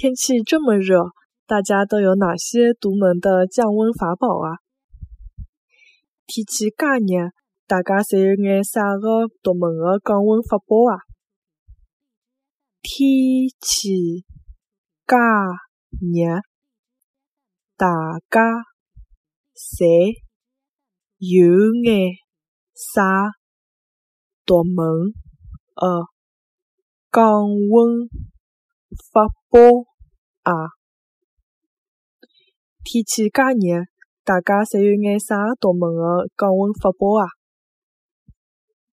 天气这么热，大家都有哪些独门的降温法宝啊？天气介热，大家侪有眼啥个独门的降温法宝啊？天气介热，大家侪有眼啥独门的降温法宝啊？天气介热，大家侪有眼啥独门的降温法宝啊？